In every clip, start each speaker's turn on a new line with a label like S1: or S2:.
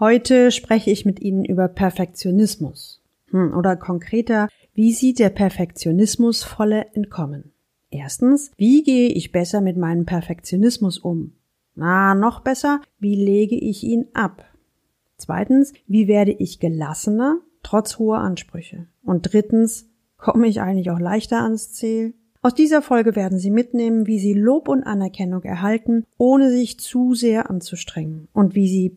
S1: Heute spreche ich mit Ihnen über Perfektionismus. Hm, oder konkreter, wie Sie der Perfektionismus volle entkommen. Erstens, wie gehe ich besser mit meinem Perfektionismus um? Na, noch besser, wie lege ich ihn ab? Zweitens, wie werde ich gelassener, trotz hoher Ansprüche? Und drittens, komme ich eigentlich auch leichter ans Ziel? Aus dieser Folge werden Sie mitnehmen, wie Sie Lob und Anerkennung erhalten, ohne sich zu sehr anzustrengen und wie Sie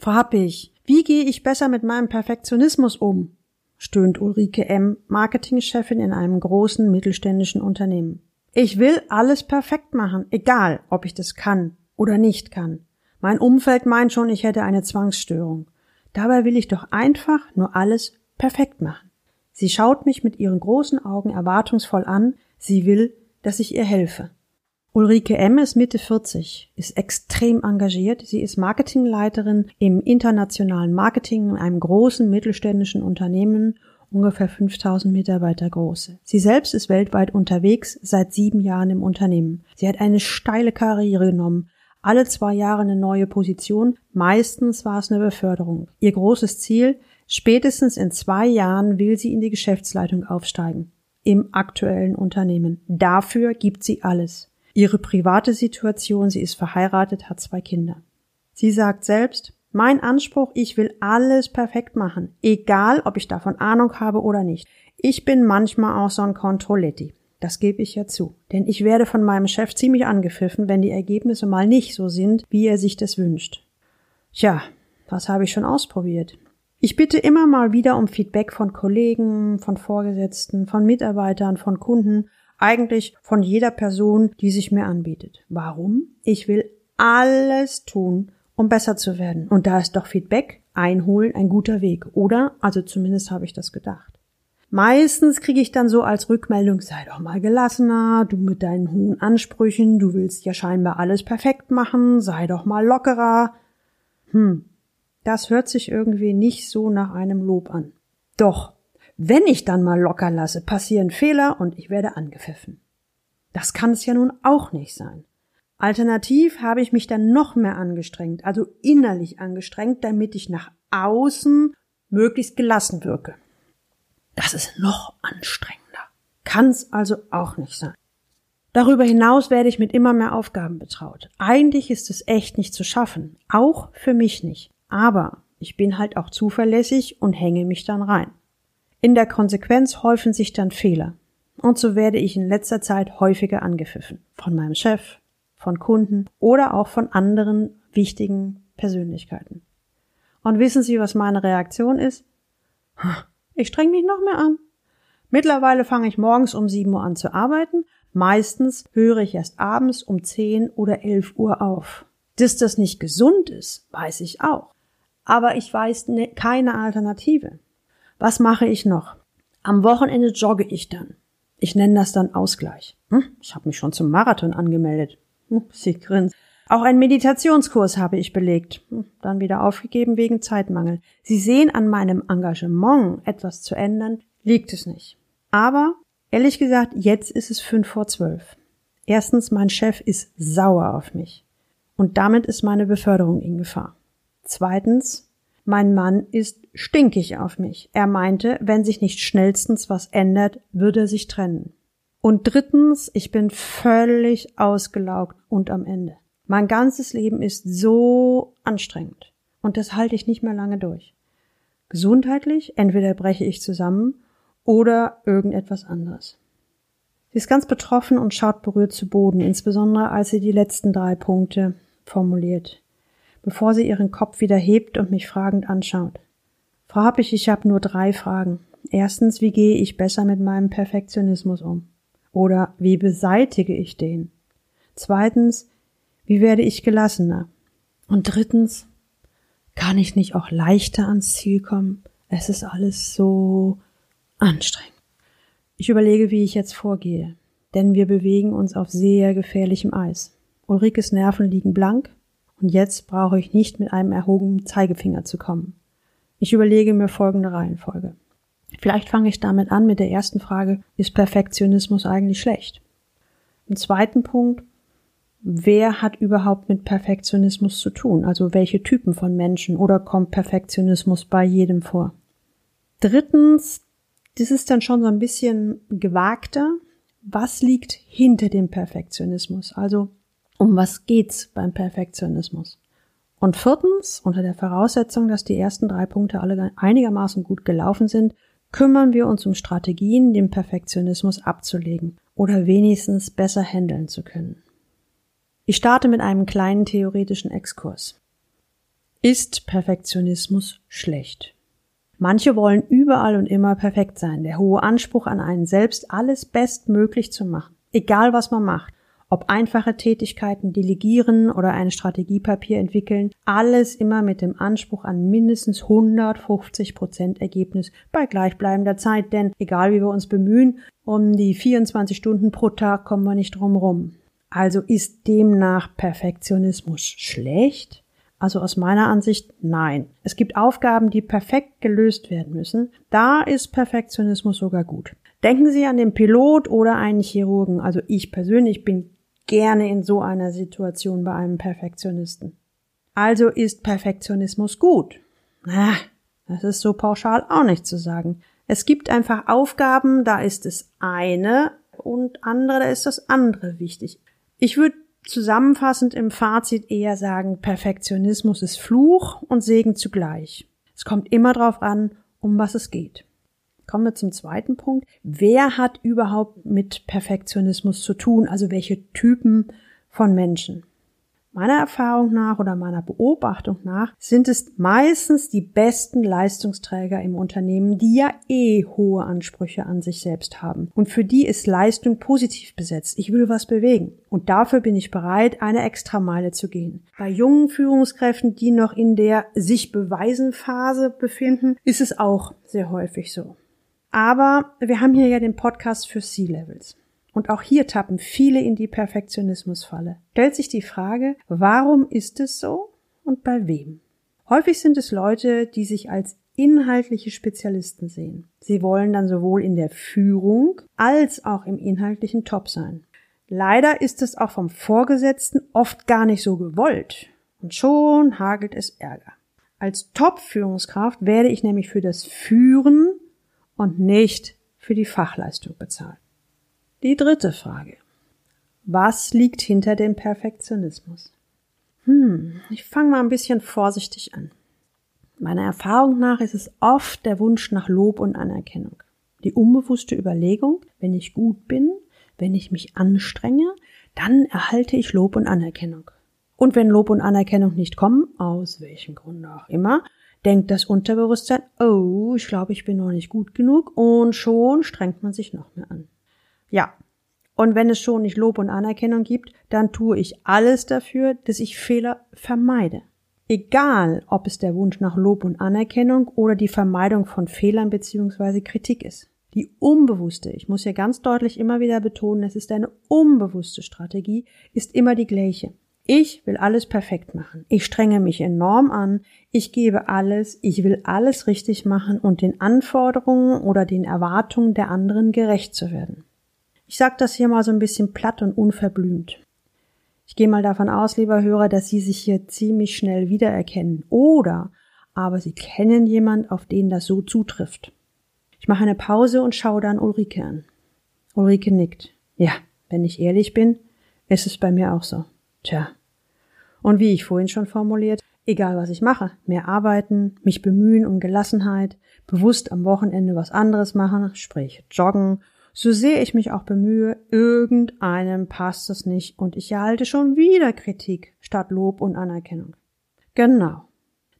S1: Frau Happig, wie gehe ich besser mit meinem Perfektionismus um? stöhnt Ulrike M., Marketingchefin in einem großen mittelständischen Unternehmen. Ich will alles perfekt machen, egal ob ich das kann oder nicht kann. Mein Umfeld meint schon, ich hätte eine Zwangsstörung. Dabei will ich doch einfach nur alles perfekt machen. Sie schaut mich mit ihren großen Augen erwartungsvoll an, sie will, dass ich ihr helfe. Ulrike M. ist Mitte 40, ist extrem engagiert. Sie ist Marketingleiterin im internationalen Marketing in einem großen mittelständischen Unternehmen, ungefähr 5000 Mitarbeiter große. Sie selbst ist weltweit unterwegs, seit sieben Jahren im Unternehmen. Sie hat eine steile Karriere genommen, alle zwei Jahre eine neue Position, meistens war es eine Beförderung. Ihr großes Ziel, spätestens in zwei Jahren will sie in die Geschäftsleitung aufsteigen. Im aktuellen Unternehmen. Dafür gibt sie alles. Ihre private Situation, sie ist verheiratet, hat zwei Kinder. Sie sagt selbst, mein Anspruch, ich will alles perfekt machen, egal ob ich davon Ahnung habe oder nicht. Ich bin manchmal auch so ein Controletti. Das gebe ich ja zu. Denn ich werde von meinem Chef ziemlich angepfiffen, wenn die Ergebnisse mal nicht so sind, wie er sich das wünscht. Tja, was habe ich schon ausprobiert? Ich bitte immer mal wieder um Feedback von Kollegen, von Vorgesetzten, von Mitarbeitern, von Kunden eigentlich von jeder Person, die sich mir anbietet. Warum? Ich will alles tun, um besser zu werden. Und da ist doch Feedback, einholen ein guter Weg, oder? Also zumindest habe ich das gedacht. Meistens kriege ich dann so als Rückmeldung, sei doch mal gelassener, du mit deinen hohen Ansprüchen, du willst ja scheinbar alles perfekt machen, sei doch mal lockerer. Hm, das hört sich irgendwie nicht so nach einem Lob an. Doch, wenn ich dann mal locker lasse, passieren Fehler und ich werde angepfiffen. Das kann es ja nun auch nicht sein. Alternativ habe ich mich dann noch mehr angestrengt, also innerlich angestrengt, damit ich nach außen möglichst gelassen wirke. Das ist noch anstrengender. Kann es also auch nicht sein. Darüber hinaus werde ich mit immer mehr Aufgaben betraut. Eigentlich ist es echt nicht zu schaffen, auch für mich nicht. Aber ich bin halt auch zuverlässig und hänge mich dann rein. In der Konsequenz häufen sich dann Fehler. Und so werde ich in letzter Zeit häufiger angepfiffen. Von meinem Chef, von Kunden oder auch von anderen wichtigen Persönlichkeiten. Und wissen Sie, was meine Reaktion ist? Ich streng mich noch mehr an. Mittlerweile fange ich morgens um 7 Uhr an zu arbeiten. Meistens höre ich erst abends um 10 oder 11 Uhr auf. Dass das nicht gesund ist, weiß ich auch. Aber ich weiß ne, keine Alternative. Was mache ich noch? Am Wochenende jogge ich dann. Ich nenne das dann Ausgleich. Hm, ich habe mich schon zum Marathon angemeldet. Hm, sie grinst. Auch einen Meditationskurs habe ich belegt, hm, dann wieder aufgegeben wegen Zeitmangel. Sie sehen an meinem Engagement, etwas zu ändern, liegt es nicht. Aber, ehrlich gesagt, jetzt ist es fünf vor zwölf. Erstens, mein Chef ist sauer auf mich. Und damit ist meine Beförderung in Gefahr. Zweitens, mein Mann ist stinkig auf mich. Er meinte, wenn sich nicht schnellstens was ändert, würde er sich trennen. Und drittens, ich bin völlig ausgelaugt und am Ende. Mein ganzes Leben ist so anstrengend. Und das halte ich nicht mehr lange durch. Gesundheitlich, entweder breche ich zusammen oder irgendetwas anderes. Sie ist ganz betroffen und schaut berührt zu Boden, insbesondere als sie die letzten drei Punkte formuliert bevor sie ihren Kopf wieder hebt und mich fragend anschaut. Frau Happig, ich habe nur drei Fragen. Erstens, wie gehe ich besser mit meinem Perfektionismus um? Oder wie beseitige ich den? Zweitens, wie werde ich gelassener? Und drittens, Kann ich nicht auch leichter ans Ziel kommen? Es ist alles so anstrengend. Ich überlege, wie ich jetzt vorgehe, denn wir bewegen uns auf sehr gefährlichem Eis. Ulrikes Nerven liegen blank und jetzt brauche ich nicht mit einem erhobenen Zeigefinger zu kommen. Ich überlege mir folgende Reihenfolge. Vielleicht fange ich damit an mit der ersten Frage, ist Perfektionismus eigentlich schlecht? Im zweiten Punkt, wer hat überhaupt mit Perfektionismus zu tun? Also welche Typen von Menschen oder kommt Perfektionismus bei jedem vor? Drittens, das ist dann schon so ein bisschen gewagter. Was liegt hinter dem Perfektionismus? Also um was geht's beim Perfektionismus? Und viertens, unter der Voraussetzung, dass die ersten drei Punkte alle einigermaßen gut gelaufen sind, kümmern wir uns um Strategien, den Perfektionismus abzulegen oder wenigstens besser handeln zu können. Ich starte mit einem kleinen theoretischen Exkurs. Ist Perfektionismus schlecht? Manche wollen überall und immer perfekt sein, der hohe Anspruch an einen selbst, alles bestmöglich zu machen, egal was man macht, ob einfache Tätigkeiten delegieren oder ein Strategiepapier entwickeln, alles immer mit dem Anspruch an mindestens 150 Prozent Ergebnis bei gleichbleibender Zeit, denn egal wie wir uns bemühen, um die 24 Stunden pro Tag kommen wir nicht drum rum. Also ist demnach Perfektionismus schlecht? Also aus meiner Ansicht nein. Es gibt Aufgaben, die perfekt gelöst werden müssen. Da ist Perfektionismus sogar gut. Denken Sie an den Pilot oder einen Chirurgen. Also ich persönlich bin gerne in so einer Situation bei einem Perfektionisten. Also ist Perfektionismus gut. Ah, das ist so pauschal auch nicht zu sagen. Es gibt einfach Aufgaben, da ist es eine und andere, da ist das andere wichtig. Ich würde zusammenfassend im Fazit eher sagen, Perfektionismus ist Fluch und Segen zugleich. Es kommt immer darauf an, um was es geht. Kommen wir zum zweiten Punkt. Wer hat überhaupt mit Perfektionismus zu tun? Also welche Typen von Menschen? Meiner Erfahrung nach oder meiner Beobachtung nach sind es meistens die besten Leistungsträger im Unternehmen, die ja eh hohe Ansprüche an sich selbst haben. Und für die ist Leistung positiv besetzt. Ich will was bewegen. Und dafür bin ich bereit, eine Extrameile zu gehen. Bei jungen Führungskräften, die noch in der sich beweisen Phase befinden, ist es auch sehr häufig so. Aber wir haben hier ja den Podcast für C-Levels. Und auch hier tappen viele in die Perfektionismusfalle. Stellt sich die Frage, warum ist es so und bei wem? Häufig sind es Leute, die sich als inhaltliche Spezialisten sehen. Sie wollen dann sowohl in der Führung als auch im inhaltlichen Top sein. Leider ist es auch vom Vorgesetzten oft gar nicht so gewollt. Und schon hagelt es Ärger. Als Top-Führungskraft werde ich nämlich für das Führen und nicht für die Fachleistung bezahlt. Die dritte Frage. Was liegt hinter dem Perfektionismus? Hm, ich fange mal ein bisschen vorsichtig an. Meiner Erfahrung nach ist es oft der Wunsch nach Lob und Anerkennung. Die unbewusste Überlegung, wenn ich gut bin, wenn ich mich anstrenge, dann erhalte ich Lob und Anerkennung. Und wenn Lob und Anerkennung nicht kommen, aus welchem Grund auch immer, denkt das Unterbewusstsein, oh, ich glaube, ich bin noch nicht gut genug und schon strengt man sich noch mehr an. Ja. Und wenn es schon nicht Lob und Anerkennung gibt, dann tue ich alles dafür, dass ich Fehler vermeide. Egal, ob es der Wunsch nach Lob und Anerkennung oder die Vermeidung von Fehlern bzw. Kritik ist. Die unbewusste, ich muss ja ganz deutlich immer wieder betonen, es ist eine unbewusste Strategie, ist immer die gleiche. Ich will alles perfekt machen. Ich strenge mich enorm an. Ich gebe alles. Ich will alles richtig machen und den Anforderungen oder den Erwartungen der anderen gerecht zu werden. Ich sage das hier mal so ein bisschen platt und unverblümt. Ich gehe mal davon aus, lieber Hörer, dass Sie sich hier ziemlich schnell wiedererkennen. Oder aber Sie kennen jemand, auf den das so zutrifft. Ich mache eine Pause und schaue dann Ulrike an. Ulrike nickt. Ja, wenn ich ehrlich bin, ist es bei mir auch so. Tja. Und wie ich vorhin schon formuliert, egal was ich mache, mehr arbeiten, mich bemühen um Gelassenheit, bewusst am Wochenende was anderes machen, sprich joggen so sehr ich mich auch bemühe, irgendeinem passt es nicht und ich erhalte schon wieder Kritik statt Lob und Anerkennung. Genau.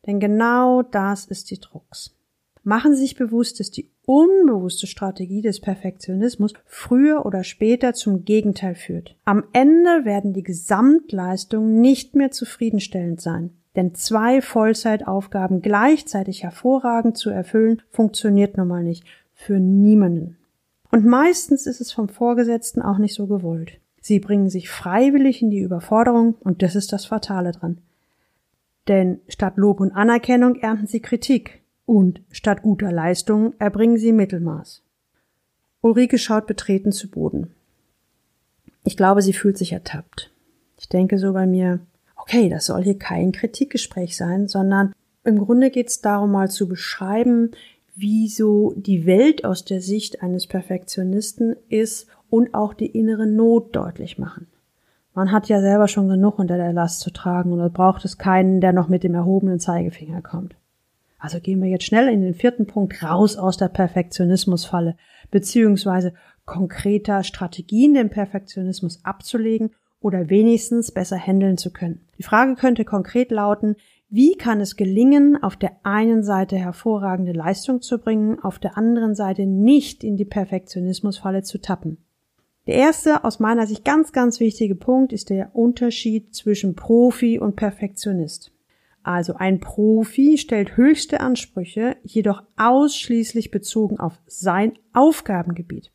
S1: Denn genau das ist die Drucks. Machen Sie sich bewusst, dass die unbewusste Strategie des Perfektionismus früher oder später zum Gegenteil führt. Am Ende werden die Gesamtleistungen nicht mehr zufriedenstellend sein. Denn zwei Vollzeitaufgaben gleichzeitig hervorragend zu erfüllen, funktioniert nun mal nicht. Für niemanden. Und meistens ist es vom Vorgesetzten auch nicht so gewollt. Sie bringen sich freiwillig in die Überforderung und das ist das Fatale dran. Denn statt Lob und Anerkennung ernten sie Kritik und statt guter Leistung erbringen sie Mittelmaß. Ulrike schaut betreten zu Boden. Ich glaube, sie fühlt sich ertappt. Ich denke so bei mir, okay, das soll hier kein Kritikgespräch sein, sondern im Grunde geht es darum, mal zu beschreiben, wie so die Welt aus der Sicht eines Perfektionisten ist und auch die innere Not deutlich machen. Man hat ja selber schon genug unter der Last zu tragen und braucht es keinen, der noch mit dem erhobenen Zeigefinger kommt. Also gehen wir jetzt schnell in den vierten Punkt raus aus der Perfektionismusfalle, beziehungsweise konkreter Strategien, den Perfektionismus abzulegen oder wenigstens besser handeln zu können. Die Frage könnte konkret lauten, wie kann es gelingen, auf der einen Seite hervorragende Leistung zu bringen, auf der anderen Seite nicht in die Perfektionismusfalle zu tappen? Der erste, aus meiner Sicht ganz, ganz wichtige Punkt ist der Unterschied zwischen Profi und Perfektionist. Also ein Profi stellt höchste Ansprüche, jedoch ausschließlich bezogen auf sein Aufgabengebiet.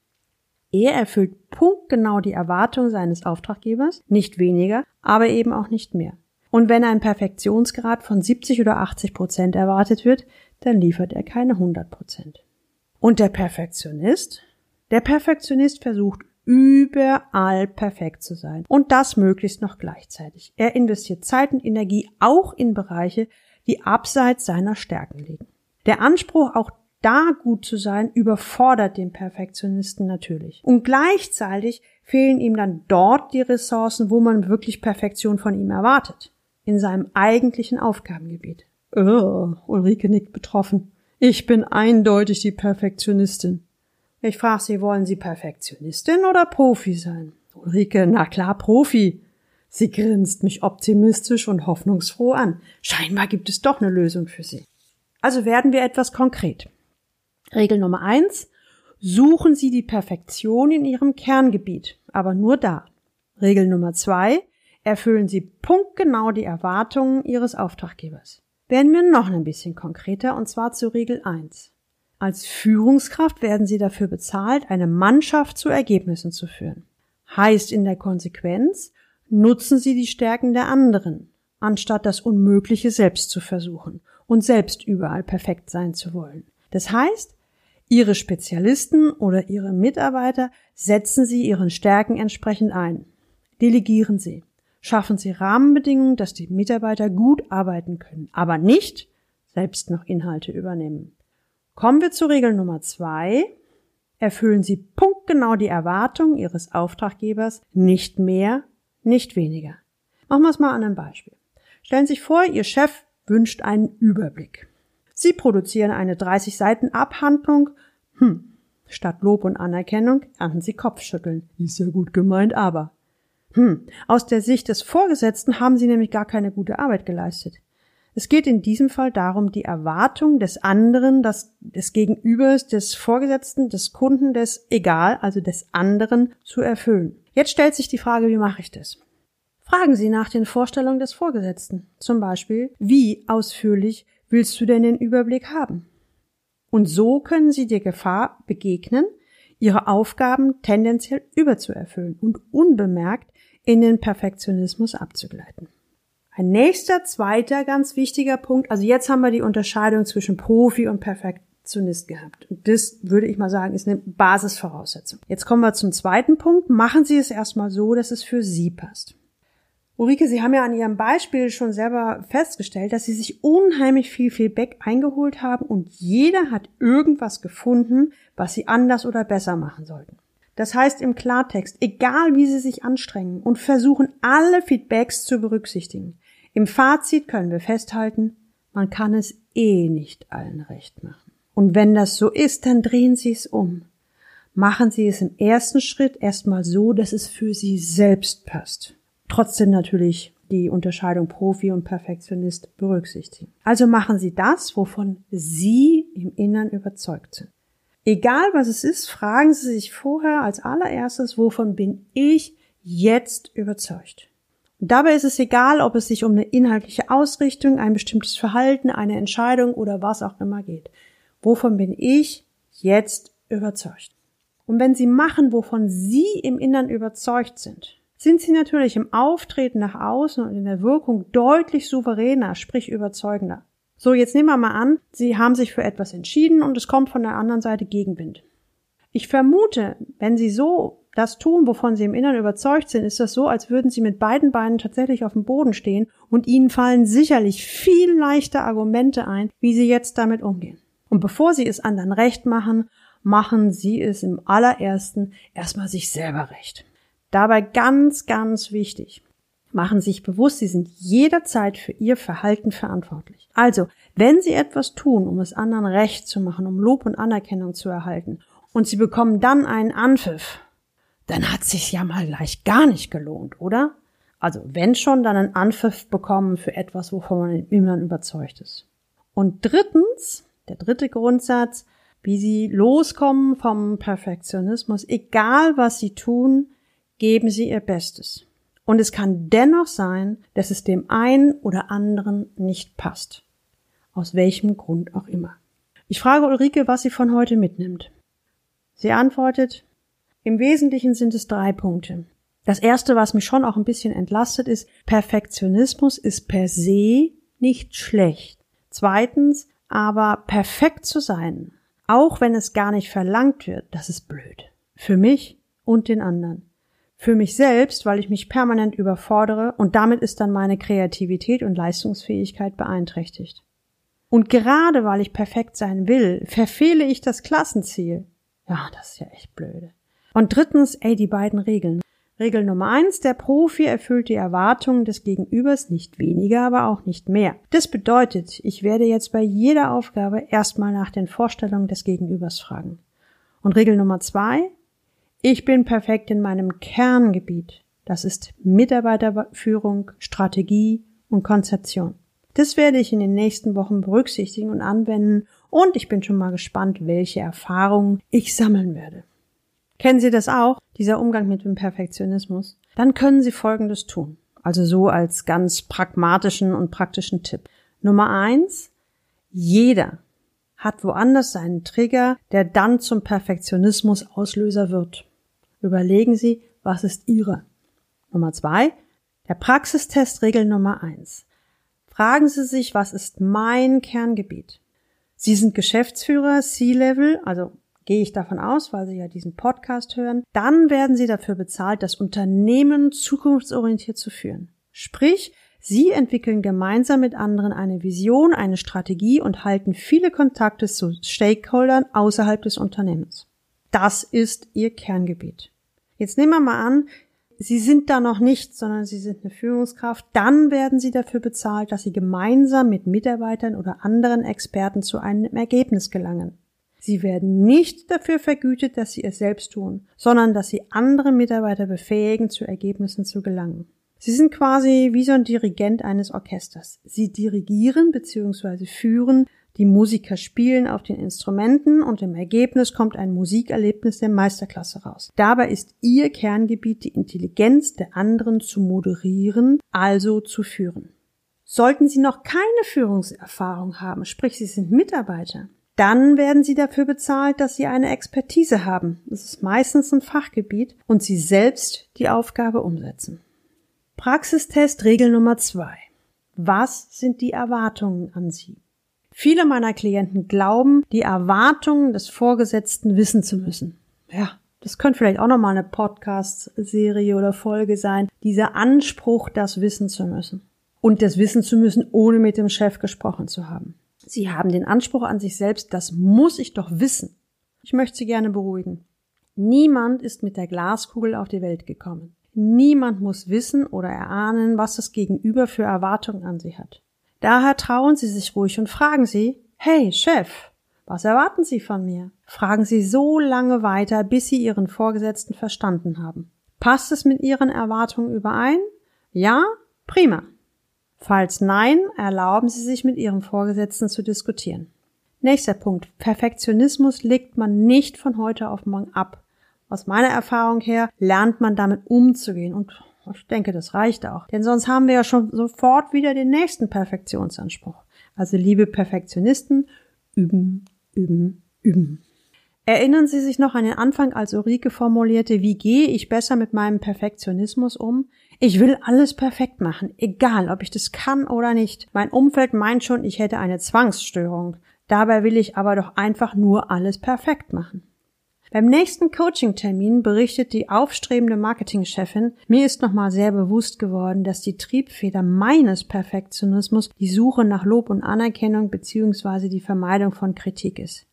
S1: Er erfüllt punktgenau die Erwartungen seines Auftraggebers, nicht weniger, aber eben auch nicht mehr. Und wenn ein Perfektionsgrad von 70 oder 80 Prozent erwartet wird, dann liefert er keine 100 Prozent. Und der Perfektionist? Der Perfektionist versucht überall perfekt zu sein. Und das möglichst noch gleichzeitig. Er investiert Zeit und Energie auch in Bereiche, die abseits seiner Stärken liegen. Der Anspruch, auch da gut zu sein, überfordert den Perfektionisten natürlich. Und gleichzeitig fehlen ihm dann dort die Ressourcen, wo man wirklich Perfektion von ihm erwartet in seinem eigentlichen Aufgabengebiet. Oh, Ulrike nickt betroffen. Ich bin eindeutig die Perfektionistin. Ich frage Sie, wollen Sie Perfektionistin oder Profi sein? Ulrike, na klar, Profi. Sie grinst mich optimistisch und hoffnungsfroh an. Scheinbar gibt es doch eine Lösung für Sie. Also werden wir etwas konkret. Regel Nummer eins. Suchen Sie die Perfektion in Ihrem Kerngebiet, aber nur da. Regel Nummer zwei erfüllen Sie punktgenau die Erwartungen Ihres Auftraggebers. Werden wir noch ein bisschen konkreter und zwar zu Regel 1. Als Führungskraft werden Sie dafür bezahlt, eine Mannschaft zu Ergebnissen zu führen. Heißt in der Konsequenz, nutzen Sie die Stärken der anderen, anstatt das Unmögliche selbst zu versuchen und selbst überall perfekt sein zu wollen. Das heißt, Ihre Spezialisten oder Ihre Mitarbeiter setzen Sie Ihren Stärken entsprechend ein. Delegieren Sie. Schaffen Sie Rahmenbedingungen, dass die Mitarbeiter gut arbeiten können, aber nicht selbst noch Inhalte übernehmen. Kommen wir zur Regel Nummer zwei. Erfüllen Sie punktgenau die Erwartungen Ihres Auftraggebers, nicht mehr, nicht weniger. Machen wir es mal an einem Beispiel. Stellen Sie sich vor, Ihr Chef wünscht einen Überblick. Sie produzieren eine 30 Seiten Abhandlung. Hm, statt Lob und Anerkennung ernten Sie Kopfschütteln. Ist ja gut gemeint, aber. Hm, aus der Sicht des Vorgesetzten haben sie nämlich gar keine gute Arbeit geleistet. Es geht in diesem Fall darum, die Erwartung des anderen, des, des Gegenübers, des Vorgesetzten, des Kunden, des egal, also des anderen zu erfüllen. Jetzt stellt sich die Frage, wie mache ich das? Fragen Sie nach den Vorstellungen des Vorgesetzten. Zum Beispiel, wie ausführlich willst du denn den Überblick haben? Und so können Sie der Gefahr begegnen, Ihre Aufgaben tendenziell überzuerfüllen und unbemerkt in den Perfektionismus abzugleiten. Ein nächster, zweiter ganz wichtiger Punkt, also jetzt haben wir die Unterscheidung zwischen Profi und Perfektionist gehabt. Und das würde ich mal sagen, ist eine Basisvoraussetzung. Jetzt kommen wir zum zweiten Punkt. Machen Sie es erstmal so, dass es für Sie passt. Ulrike, Sie haben ja an Ihrem Beispiel schon selber festgestellt, dass Sie sich unheimlich viel Feedback eingeholt haben und jeder hat irgendwas gefunden, was Sie anders oder besser machen sollten. Das heißt im Klartext, egal wie Sie sich anstrengen und versuchen, alle Feedbacks zu berücksichtigen. Im Fazit können wir festhalten, man kann es eh nicht allen recht machen. Und wenn das so ist, dann drehen Sie es um. Machen Sie es im ersten Schritt erstmal so, dass es für Sie selbst passt. Trotzdem natürlich die Unterscheidung Profi und Perfektionist berücksichtigen. Also machen Sie das, wovon Sie im Innern überzeugt sind. Egal was es ist, fragen Sie sich vorher als allererstes, wovon bin ich jetzt überzeugt? Dabei ist es egal, ob es sich um eine inhaltliche Ausrichtung, ein bestimmtes Verhalten, eine Entscheidung oder was auch immer geht. Wovon bin ich jetzt überzeugt? Und wenn Sie machen, wovon Sie im Innern überzeugt sind, sind Sie natürlich im Auftreten nach außen und in der Wirkung deutlich souveräner, sprich überzeugender. So, jetzt nehmen wir mal an, Sie haben sich für etwas entschieden und es kommt von der anderen Seite Gegenwind. Ich vermute, wenn Sie so das tun, wovon Sie im Inneren überzeugt sind, ist das so, als würden Sie mit beiden Beinen tatsächlich auf dem Boden stehen und Ihnen fallen sicherlich viel leichter Argumente ein, wie Sie jetzt damit umgehen. Und bevor Sie es anderen recht machen, machen Sie es im allerersten erstmal sich selber recht. Dabei ganz, ganz wichtig machen sich bewusst, sie sind jederzeit für ihr Verhalten verantwortlich. Also, wenn sie etwas tun, um es anderen recht zu machen, um Lob und Anerkennung zu erhalten, und sie bekommen dann einen Anpfiff, dann hat sich ja mal leicht gar nicht gelohnt, oder? Also, wenn schon, dann einen Anpfiff bekommen für etwas, wovon man immer überzeugt ist. Und drittens, der dritte Grundsatz, wie sie loskommen vom Perfektionismus, egal was sie tun, geben sie ihr Bestes. Und es kann dennoch sein, dass es dem einen oder anderen nicht passt. Aus welchem Grund auch immer. Ich frage Ulrike, was sie von heute mitnimmt. Sie antwortet, im Wesentlichen sind es drei Punkte. Das erste, was mich schon auch ein bisschen entlastet, ist, Perfektionismus ist per se nicht schlecht. Zweitens, aber perfekt zu sein, auch wenn es gar nicht verlangt wird, das ist blöd. Für mich und den anderen. Für mich selbst, weil ich mich permanent überfordere und damit ist dann meine Kreativität und Leistungsfähigkeit beeinträchtigt. Und gerade weil ich perfekt sein will, verfehle ich das Klassenziel. Ja, das ist ja echt blöde. Und drittens, ey, die beiden Regeln. Regel Nummer eins, der Profi erfüllt die Erwartungen des Gegenübers nicht weniger, aber auch nicht mehr. Das bedeutet, ich werde jetzt bei jeder Aufgabe erstmal nach den Vorstellungen des Gegenübers fragen. Und Regel Nummer zwei, ich bin perfekt in meinem Kerngebiet. Das ist Mitarbeiterführung, Strategie und Konzeption. Das werde ich in den nächsten Wochen berücksichtigen und anwenden und ich bin schon mal gespannt, welche Erfahrungen ich sammeln werde. Kennen Sie das auch, dieser Umgang mit dem Perfektionismus? Dann können Sie Folgendes tun. Also so als ganz pragmatischen und praktischen Tipp. Nummer eins. Jeder hat woanders seinen Trigger, der dann zum Perfektionismus Auslöser wird. Überlegen Sie, was ist Ihre? Nummer zwei, der Praxistest Regel Nummer eins. Fragen Sie sich, was ist mein Kerngebiet? Sie sind Geschäftsführer, C-Level, also gehe ich davon aus, weil Sie ja diesen Podcast hören, dann werden Sie dafür bezahlt, das Unternehmen zukunftsorientiert zu führen. Sprich, Sie entwickeln gemeinsam mit anderen eine Vision, eine Strategie und halten viele Kontakte zu Stakeholdern außerhalb des Unternehmens. Das ist Ihr Kerngebiet. Jetzt nehmen wir mal an, Sie sind da noch nicht, sondern Sie sind eine Führungskraft. Dann werden Sie dafür bezahlt, dass Sie gemeinsam mit Mitarbeitern oder anderen Experten zu einem Ergebnis gelangen. Sie werden nicht dafür vergütet, dass Sie es selbst tun, sondern dass Sie andere Mitarbeiter befähigen, zu Ergebnissen zu gelangen. Sie sind quasi wie so ein Dirigent eines Orchesters. Sie dirigieren bzw. führen die Musiker spielen auf den Instrumenten und im Ergebnis kommt ein Musikerlebnis der Meisterklasse raus. Dabei ist ihr Kerngebiet die Intelligenz der anderen zu moderieren, also zu führen. Sollten Sie noch keine Führungserfahrung haben, sprich Sie sind Mitarbeiter, dann werden Sie dafür bezahlt, dass Sie eine Expertise haben. Das ist meistens ein Fachgebiet und Sie selbst die Aufgabe umsetzen. Praxistest Regel Nummer zwei. Was sind die Erwartungen an Sie? Viele meiner Klienten glauben, die Erwartungen des Vorgesetzten wissen zu müssen. Ja, das könnte vielleicht auch nochmal eine Podcast-Serie oder Folge sein. Dieser Anspruch, das wissen zu müssen. Und das wissen zu müssen, ohne mit dem Chef gesprochen zu haben. Sie haben den Anspruch an sich selbst, das muss ich doch wissen. Ich möchte Sie gerne beruhigen. Niemand ist mit der Glaskugel auf die Welt gekommen. Niemand muss wissen oder erahnen, was das Gegenüber für Erwartungen an Sie hat. Daher trauen Sie sich ruhig und fragen Sie, hey Chef, was erwarten Sie von mir? Fragen Sie so lange weiter, bis Sie Ihren Vorgesetzten verstanden haben. Passt es mit Ihren Erwartungen überein? Ja? Prima. Falls nein, erlauben Sie sich mit Ihrem Vorgesetzten zu diskutieren. Nächster Punkt. Perfektionismus legt man nicht von heute auf morgen ab. Aus meiner Erfahrung her lernt man damit umzugehen und Ich denke, das reicht auch. Denn sonst haben wir ja schon sofort wieder den nächsten Perfektionsanspruch. Also liebe Perfektionisten, üben, üben, üben. Erinnern Sie sich noch an den Anfang, als Ulrike formulierte, wie gehe ich besser mit meinem Perfektionismus um? Ich will alles perfekt machen, egal ob ich das kann oder nicht. Mein Umfeld meint schon, ich hätte eine Zwangsstörung. Dabei will ich aber doch einfach nur alles perfekt machen. Beim nächsten Coaching-Termin berichtet die aufstrebende Marketingchefin, mir ist nochmal sehr bewusst geworden, dass die Triebfeder meines Perfektionismus die Suche nach Lob und Anerkennung bzw. die Vermeidung von Kritik ist.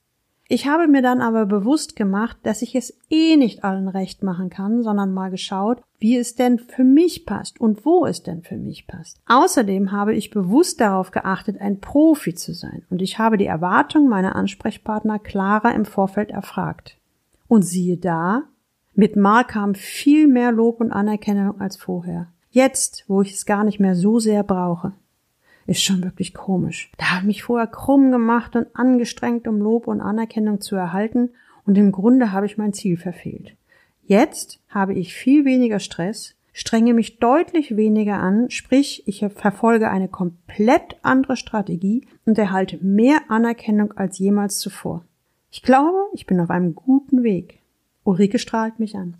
S1: Ich habe mir dann aber bewusst gemacht, dass ich es eh nicht allen recht machen kann, sondern mal geschaut, wie es denn für mich passt und wo es denn für mich passt. Außerdem habe ich bewusst darauf geachtet, ein Profi zu sein und ich habe die Erwartung meiner Ansprechpartner klarer im Vorfeld erfragt. Und siehe da, mit Mal kam viel mehr Lob und Anerkennung als vorher. Jetzt, wo ich es gar nicht mehr so sehr brauche. Ist schon wirklich komisch. Da habe ich mich vorher krumm gemacht und angestrengt, um Lob und Anerkennung zu erhalten, und im Grunde habe ich mein Ziel verfehlt. Jetzt habe ich viel weniger Stress, strenge mich deutlich weniger an, sprich, ich verfolge eine komplett andere Strategie und erhalte mehr Anerkennung als jemals zuvor. Ich glaube, ich bin auf einem guten Weg. Ulrike strahlt mich an.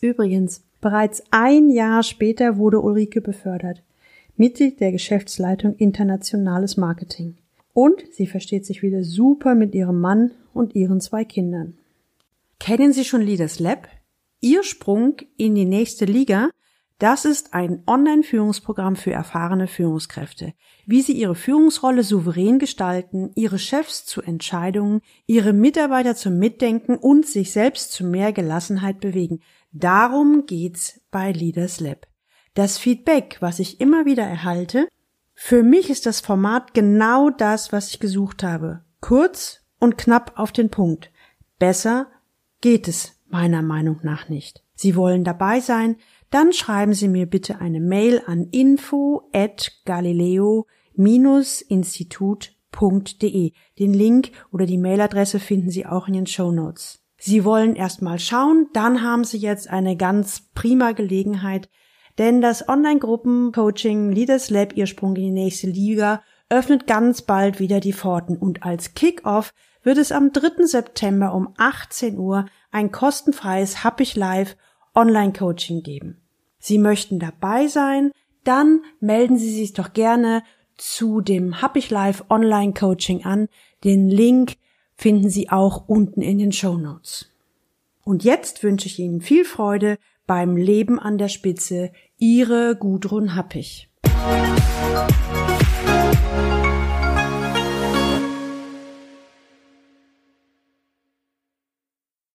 S1: Übrigens, bereits ein Jahr später wurde Ulrike befördert. Mitglied der Geschäftsleitung Internationales Marketing. Und sie versteht sich wieder super mit ihrem Mann und ihren zwei Kindern. Kennen Sie schon Leaders Lab? Ihr Sprung in die nächste Liga das ist ein Online-Führungsprogramm für erfahrene Führungskräfte, wie sie ihre Führungsrolle souverän gestalten, ihre Chefs zu Entscheidungen, ihre Mitarbeiter zum Mitdenken und sich selbst zu mehr Gelassenheit bewegen. Darum geht's bei Leaders Lab. Das Feedback, was ich immer wieder erhalte, für mich ist das Format genau das, was ich gesucht habe. Kurz und knapp auf den Punkt. Besser geht es meiner Meinung nach nicht. Sie wollen dabei sein, dann schreiben Sie mir bitte eine Mail an info at galileo-institut.de. Den Link oder die Mailadresse finden Sie auch in den Show Notes. Sie wollen erst mal schauen, dann haben Sie jetzt eine ganz prima Gelegenheit, denn das Online-Gruppen-Coaching Leaders Lab Ihr Sprung in die nächste Liga öffnet ganz bald wieder die Pforten und als Kick-Off wird es am 3. September um 18 Uhr ein kostenfreies Happig Live Online-Coaching geben. Sie möchten dabei sein, dann melden Sie sich doch gerne zu dem Happig Live Online Coaching an. Den Link finden Sie auch unten in den Show Notes. Und jetzt wünsche ich Ihnen viel Freude beim Leben an der Spitze. Ihre Gudrun Happig. Musik